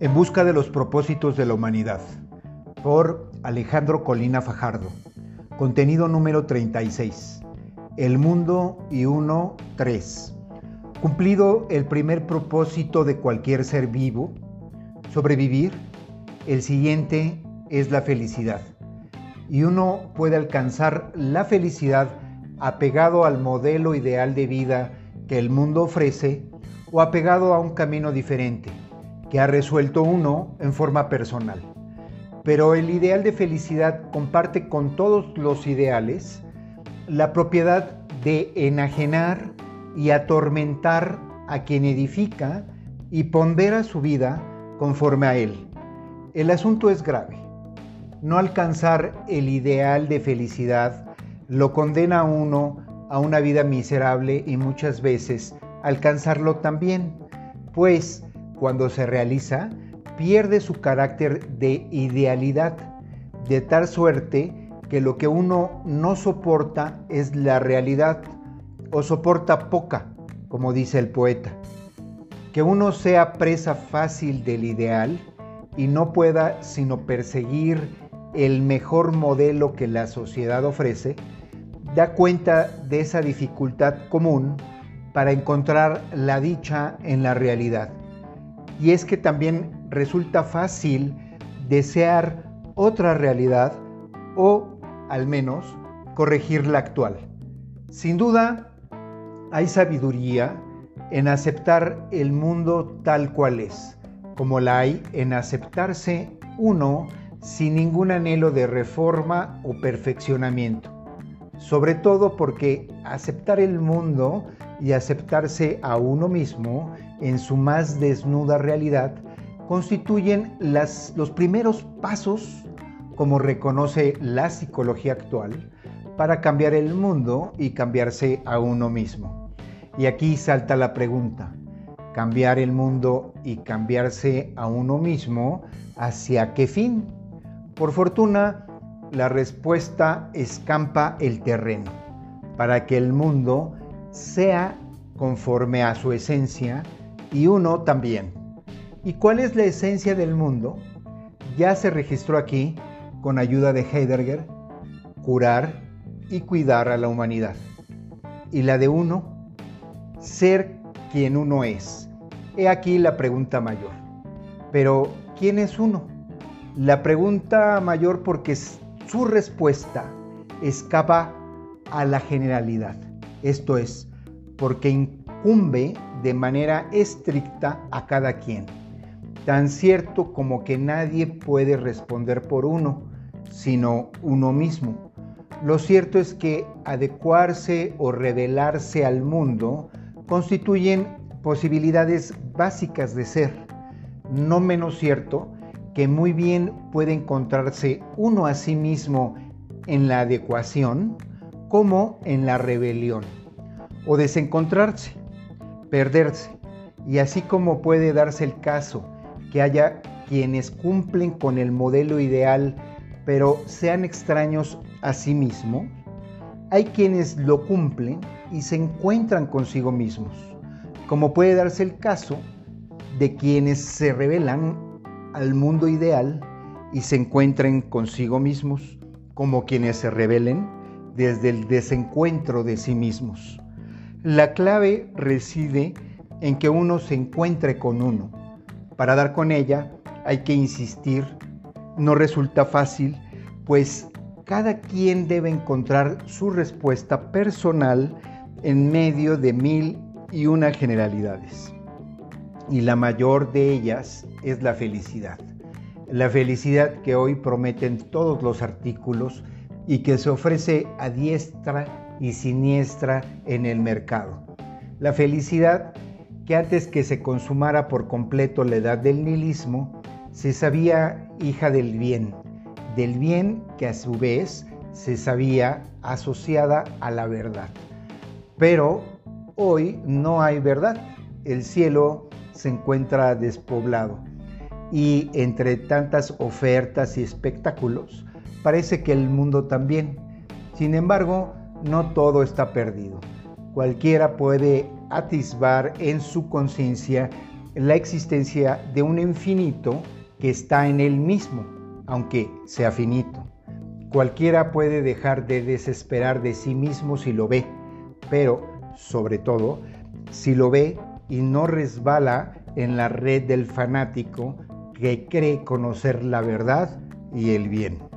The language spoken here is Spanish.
En busca de los propósitos de la humanidad, por Alejandro Colina Fajardo. Contenido número 36. El mundo y uno, tres. Cumplido el primer propósito de cualquier ser vivo, sobrevivir, el siguiente es la felicidad. Y uno puede alcanzar la felicidad apegado al modelo ideal de vida que el mundo ofrece o apegado a un camino diferente que ha resuelto uno en forma personal. Pero el ideal de felicidad comparte con todos los ideales la propiedad de enajenar y atormentar a quien edifica y pondera su vida conforme a él. El asunto es grave. No alcanzar el ideal de felicidad lo condena a uno a una vida miserable y muchas veces alcanzarlo también, pues cuando se realiza, pierde su carácter de idealidad, de tal suerte que lo que uno no soporta es la realidad, o soporta poca, como dice el poeta. Que uno sea presa fácil del ideal y no pueda sino perseguir el mejor modelo que la sociedad ofrece, da cuenta de esa dificultad común para encontrar la dicha en la realidad y es que también resulta fácil desear otra realidad o al menos corregir la actual. Sin duda, hay sabiduría en aceptar el mundo tal cual es, como la hay en aceptarse uno sin ningún anhelo de reforma o perfeccionamiento. Sobre todo porque aceptar el mundo y aceptarse a uno mismo en su más desnuda realidad constituyen los primeros pasos, como reconoce la psicología actual, para cambiar el mundo y cambiarse a uno mismo. Y aquí salta la pregunta, cambiar el mundo y cambiarse a uno mismo, ¿hacia qué fin? Por fortuna, la respuesta escampa el terreno, para que el mundo sea conforme a su esencia y uno también. ¿Y cuál es la esencia del mundo? Ya se registró aquí, con ayuda de Heidegger, curar y cuidar a la humanidad. ¿Y la de uno? Ser quien uno es. He aquí la pregunta mayor. Pero, ¿quién es uno? La pregunta mayor porque su respuesta escapa a la generalidad. Esto es, porque incumbe de manera estricta a cada quien, tan cierto como que nadie puede responder por uno, sino uno mismo. Lo cierto es que adecuarse o revelarse al mundo constituyen posibilidades básicas de ser, no menos cierto que muy bien puede encontrarse uno a sí mismo en la adecuación como en la rebelión, o desencontrarse perderse. Y así como puede darse el caso que haya quienes cumplen con el modelo ideal, pero sean extraños a sí mismo, hay quienes lo cumplen y se encuentran consigo mismos, como puede darse el caso de quienes se revelan al mundo ideal y se encuentren consigo mismos, como quienes se rebelen desde el desencuentro de sí mismos. La clave reside en que uno se encuentre con uno. Para dar con ella hay que insistir, no resulta fácil, pues cada quien debe encontrar su respuesta personal en medio de mil y una generalidades. Y la mayor de ellas es la felicidad. La felicidad que hoy prometen todos los artículos y que se ofrece a diestra y siniestra en el mercado. La felicidad que antes que se consumara por completo la edad del nihilismo, se sabía hija del bien, del bien que a su vez se sabía asociada a la verdad. Pero hoy no hay verdad, el cielo se encuentra despoblado y entre tantas ofertas y espectáculos, parece que el mundo también. Sin embargo, no todo está perdido. Cualquiera puede atisbar en su conciencia la existencia de un infinito que está en él mismo, aunque sea finito. Cualquiera puede dejar de desesperar de sí mismo si lo ve, pero, sobre todo, si lo ve y no resbala en la red del fanático que cree conocer la verdad y el bien.